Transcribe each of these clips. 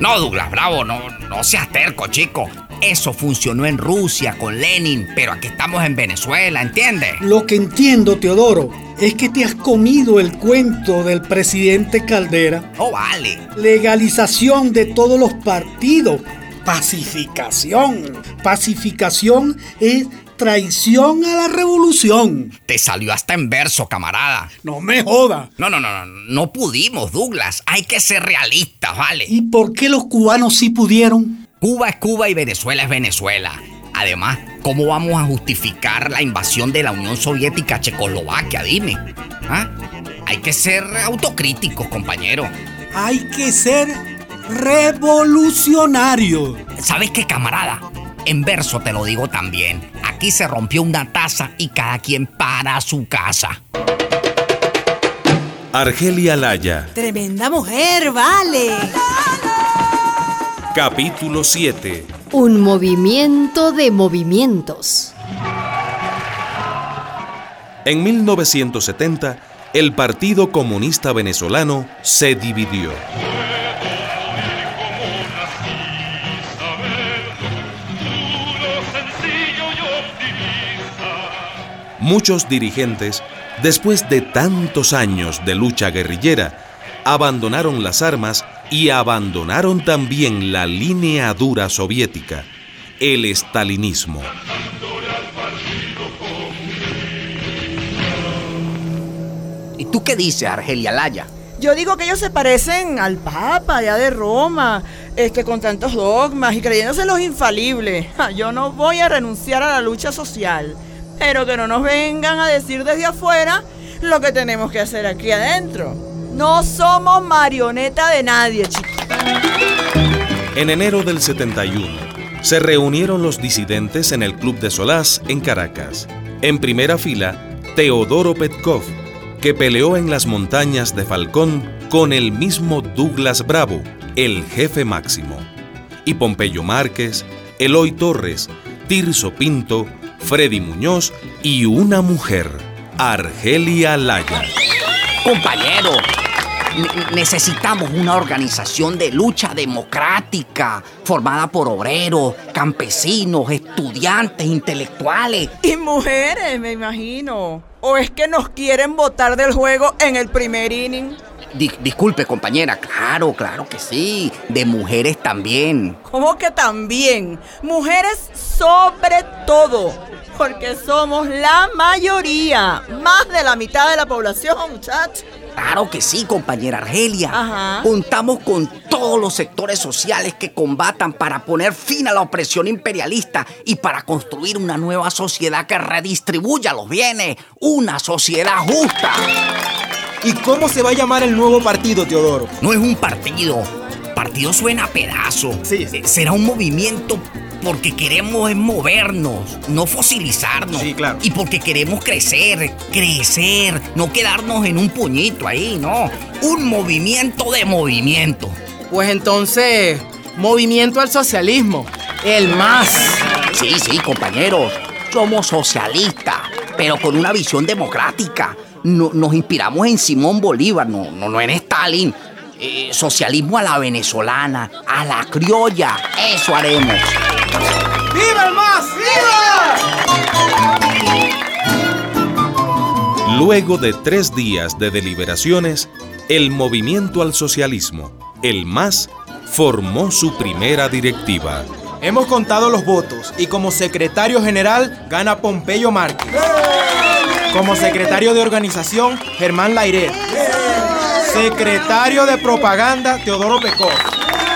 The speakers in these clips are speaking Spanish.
No, Douglas Bravo, no, no seas terco, chico. Eso funcionó en Rusia con Lenin, pero aquí estamos en Venezuela, ¿entiendes? Lo que entiendo, Teodoro, es que te has comido el cuento del presidente Caldera. Oh, vale. Legalización de todos los partidos. Pacificación. Pacificación es traición a la revolución. Te salió hasta en verso, camarada. No me joda. No, no, no, no, no pudimos, Douglas. Hay que ser realistas, ¿vale? ¿Y por qué los cubanos sí pudieron? Cuba es Cuba y Venezuela es Venezuela. Además, ¿cómo vamos a justificar la invasión de la Unión Soviética a Checoslovaquia? Dime. ¿Ah? Hay que ser autocríticos, compañero. Hay que ser revolucionario. ¿Sabes qué, camarada? En verso te lo digo también. Aquí se rompió una taza y cada quien para su casa. Argelia Laya. Tremenda mujer, vale. Capítulo 7. Un movimiento de movimientos. En 1970, el Partido Comunista Venezolano se dividió. Muchos dirigentes, después de tantos años de lucha guerrillera, abandonaron las armas y abandonaron también la línea dura soviética, el estalinismo. ¿Y tú qué dices, Argelia Laya? Yo digo que ellos se parecen al Papa allá de Roma, este, con tantos dogmas y creyéndose los infalibles. Yo no voy a renunciar a la lucha social, pero que no nos vengan a decir desde afuera lo que tenemos que hacer aquí adentro. No somos marioneta de nadie, chicos. En enero del 71, se reunieron los disidentes en el Club de Solás en Caracas. En primera fila, Teodoro Petkov, que peleó en las montañas de Falcón con el mismo Douglas Bravo, el jefe máximo, y Pompeyo Márquez, Eloy Torres, Tirso Pinto, Freddy Muñoz y una mujer, Argelia Laya. Compañero, necesitamos una organización de lucha democrática formada por obreros, campesinos, estudiantes, intelectuales. Y mujeres, me imagino. ¿O es que nos quieren votar del juego en el primer inning? Disculpe, compañera, claro, claro que sí. De mujeres también. ¿Cómo que también? Mujeres sobre todo. Porque somos la mayoría. Más de la mitad de la población, muchachos. Claro que sí, compañera Argelia. Contamos con todos los sectores sociales que combatan para poner fin a la opresión imperialista y para construir una nueva sociedad que redistribuya los bienes, una sociedad justa. ¿Y cómo se va a llamar el nuevo partido, Teodoro? No es un partido. Partido suena a pedazo. Sí. Será un movimiento porque queremos movernos, no fosilizarnos. Sí, claro. Y porque queremos crecer, crecer, no quedarnos en un puñito ahí, no. Un movimiento de movimiento. Pues entonces, movimiento al socialismo, el más. Sí, sí, compañeros, somos socialistas, pero con una visión democrática. Nos inspiramos en Simón Bolívar, no, no, no en Stalin. Eh, socialismo a la venezolana, a la criolla, eso haremos. ¡Viva el MAS! ¡Viva! Luego de tres días de deliberaciones, el Movimiento al Socialismo, el MAS, formó su primera directiva. Hemos contado los votos y como secretario general gana Pompeyo Márquez. Como secretario de organización, Germán Lairet. Secretario de propaganda, Teodoro Pecó.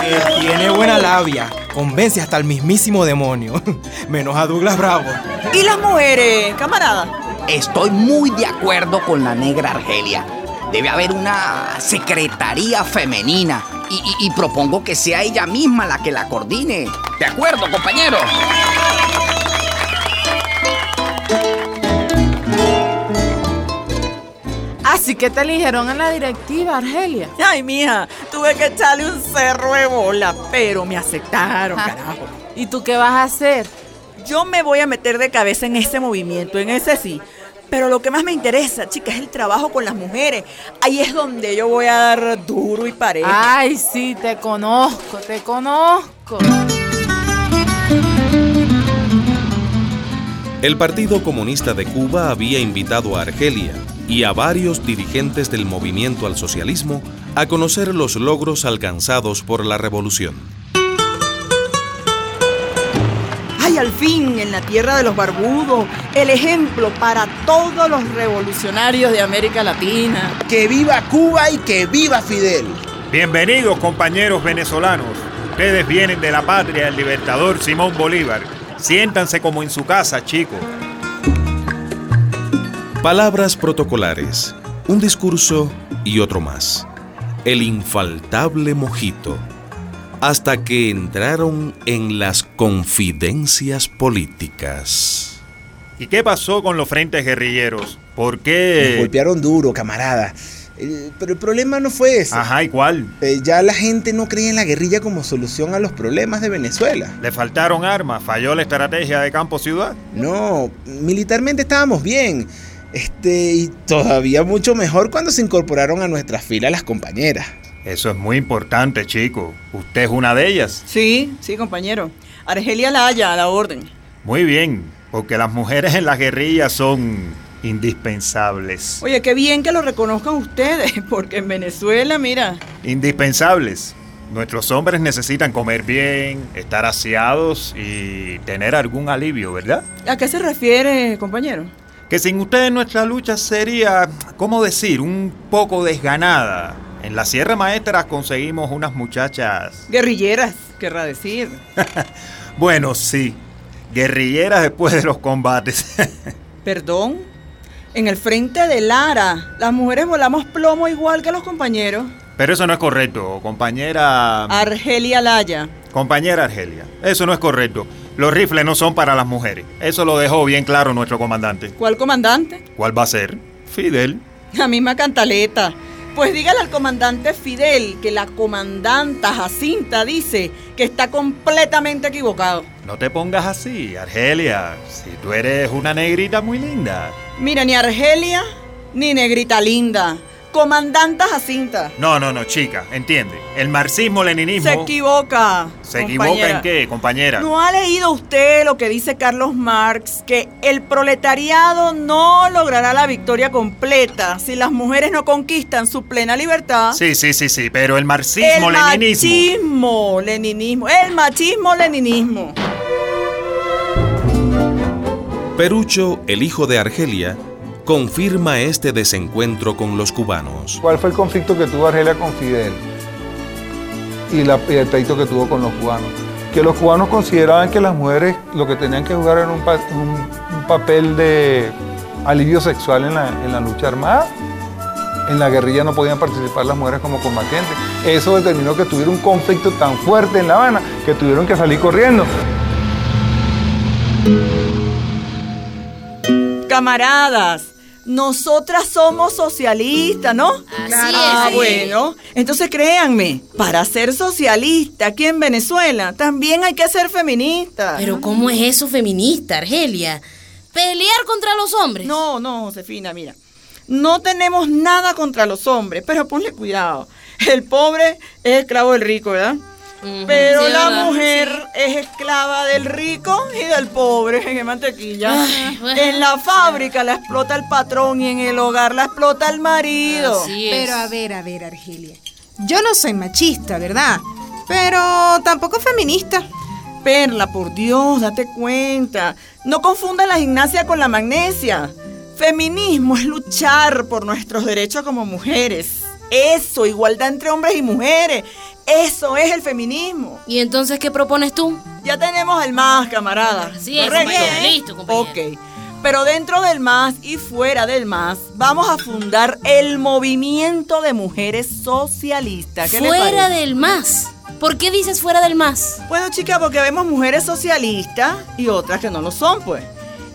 Que tiene buena labia. Convence hasta el mismísimo demonio. Menos a Douglas Bravo. ¿Y las mujeres, camarada? Estoy muy de acuerdo con la negra Argelia. Debe haber una secretaría femenina. Y, y propongo que sea ella misma la que la coordine. ¿De acuerdo, compañero? Así que te eligieron en la directiva, Argelia. Ay, mija, tuve que echarle un cerro de bola, pero me aceptaron, carajo. ¿Y tú qué vas a hacer? Yo me voy a meter de cabeza en ese movimiento, en ese sí. Pero lo que más me interesa, chica, es el trabajo con las mujeres. Ahí es donde yo voy a dar duro y parejo. Ay, sí, te conozco, te conozco. El Partido Comunista de Cuba había invitado a Argelia y a varios dirigentes del movimiento al socialismo a conocer los logros alcanzados por la revolución. ¡Ay, al fin, en la tierra de los barbudos! El ejemplo para todos los revolucionarios de América Latina. ¡Que viva Cuba y que viva Fidel! Bienvenidos, compañeros venezolanos. Ustedes vienen de la patria del libertador Simón Bolívar. Siéntanse como en su casa, chicos. Palabras protocolares, un discurso y otro más. El infaltable mojito. Hasta que entraron en las confidencias políticas. ¿Y qué pasó con los frentes guerrilleros? ¿Por qué? Nos golpearon duro, camarada. Eh, pero el problema no fue ese. Ajá, ¿y cuál? Eh, ya la gente no creía en la guerrilla como solución a los problemas de Venezuela. ¿Le faltaron armas? ¿Falló la estrategia de campo-ciudad? No, militarmente estábamos bien. Este, y todavía mucho mejor cuando se incorporaron a nuestras filas las compañeras. Eso es muy importante, chico. ¿Usted es una de ellas? Sí, sí, compañero. Argelia Laya, a la orden. Muy bien, porque las mujeres en las guerrillas son indispensables. Oye, qué bien que lo reconozcan ustedes, porque en Venezuela, mira. Indispensables. Nuestros hombres necesitan comer bien, estar aseados y tener algún alivio, ¿verdad? ¿A qué se refiere, compañero? Que sin ustedes nuestra lucha sería, ¿cómo decir?, un poco desganada. En la Sierra Maestra conseguimos unas muchachas... Guerrilleras, querrá decir. bueno, sí. Guerrilleras después de los combates. ¿Perdón? En el frente de Lara, las mujeres volamos plomo igual que los compañeros. Pero eso no es correcto, compañera... Argelia Laya. Compañera Argelia, eso no es correcto. Los rifles no son para las mujeres. Eso lo dejó bien claro nuestro comandante. ¿Cuál comandante? ¿Cuál va a ser? Fidel. La misma cantaleta. Pues dígale al comandante Fidel que la comandanta Jacinta dice que está completamente equivocado. No te pongas así, Argelia. Si tú eres una negrita muy linda. Mira, ni Argelia ni negrita linda. Comandanta Jacinta. No, no, no, chica, entiende. El marxismo-leninismo. Se equivoca. ¿Se equivoca en qué, compañera? ¿No ha leído usted lo que dice Carlos Marx? Que el proletariado no logrará la victoria completa si las mujeres no conquistan su plena libertad. Sí, sí, sí, sí, pero el marxismo-leninismo. El machismo-leninismo. El machismo-leninismo. Perucho, el hijo de Argelia, confirma este desencuentro con los cubanos. ¿Cuál fue el conflicto que tuvo Argelia con Fidel? Y, la, y el pleito que tuvo con los cubanos. Que los cubanos consideraban que las mujeres lo que tenían que jugar era un, pa- un- un papel de alivio sexual en la, en la lucha armada. En la guerrilla no podían participar las mujeres como combatientes. Eso determinó que tuviera un conflicto tan fuerte en La Habana que tuvieron que salir corriendo. Camaradas, nosotras somos socialistas, ¿no? ah, es. bueno. Entonces créanme, para ser socialista aquí en Venezuela también hay que ser feminista. Pero ¿cómo es eso feminista, Argelia? ¿Pelear contra los hombres? No, no, Josefina, mira. No tenemos nada contra los hombres, pero ponle cuidado. El pobre es esclavo del rico, ¿verdad? Pero sí, la ¿verdad? mujer es esclava del rico y del pobre en el mantequilla. Ay, bueno. En la fábrica la explota el patrón y en el hogar la explota el marido. Así es. Pero a ver, a ver, Argelia. Yo no soy machista, ¿verdad? Pero tampoco feminista. Perla, por Dios, date cuenta. No confunda la gimnasia con la magnesia. Feminismo es luchar por nuestros derechos como mujeres. Eso, igualdad entre hombres y mujeres. Eso es el feminismo. ¿Y entonces qué propones tú? Ya tenemos el más, camarada. Así es, ¿Correcto? compañero. Listo, compañero. Ok. Pero dentro del MAS y fuera del MAS, vamos a fundar el movimiento de mujeres socialistas. ¿Qué le Fuera del más. ¿Por qué dices fuera del más? Bueno, chicas, porque vemos mujeres socialistas y otras que no lo son, pues.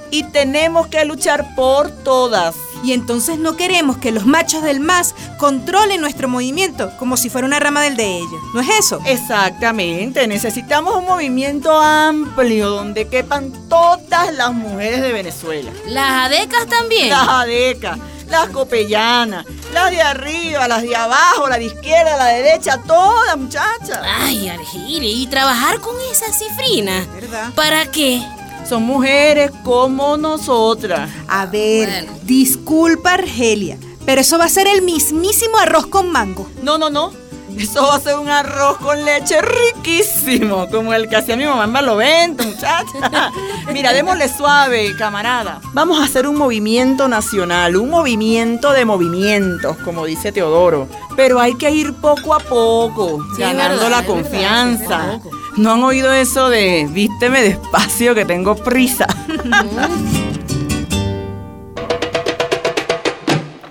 Y tenemos que luchar por todas. Y entonces no queremos que los machos del MAS controlen nuestro movimiento como si fuera una rama del de ellos. ¿No es eso? Exactamente, necesitamos un movimiento amplio donde quepan todas las mujeres de Venezuela. Las adecas también. Las adecas, las copellanas, las de arriba, las de abajo, la de izquierda, la de derecha, todas muchachas. Ay, Argelia, y trabajar con esas cifrinas. ¿Verdad? ¿Para qué? Son mujeres como nosotras. A ver, disculpa Argelia, pero eso va a ser el mismísimo arroz con mango. No, no, no. Eso va a ser un arroz con leche riquísimo, como el que hacía mi mamá en Barlovento, muchacha. Mira, démosle suave, camarada. Vamos a hacer un movimiento nacional, un movimiento de movimientos, como dice Teodoro. Pero hay que ir poco a poco, Sí, ganando verdad, la verdad, confianza. ¿No han oído eso de vísteme despacio que tengo prisa?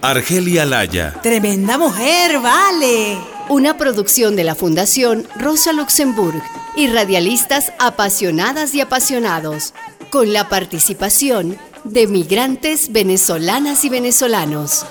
Argelia Laya. Tremenda mujer, vale. Una producción de la Fundación Rosa Luxemburg y radialistas apasionadas y apasionados, con la participación de migrantes venezolanas y venezolanos.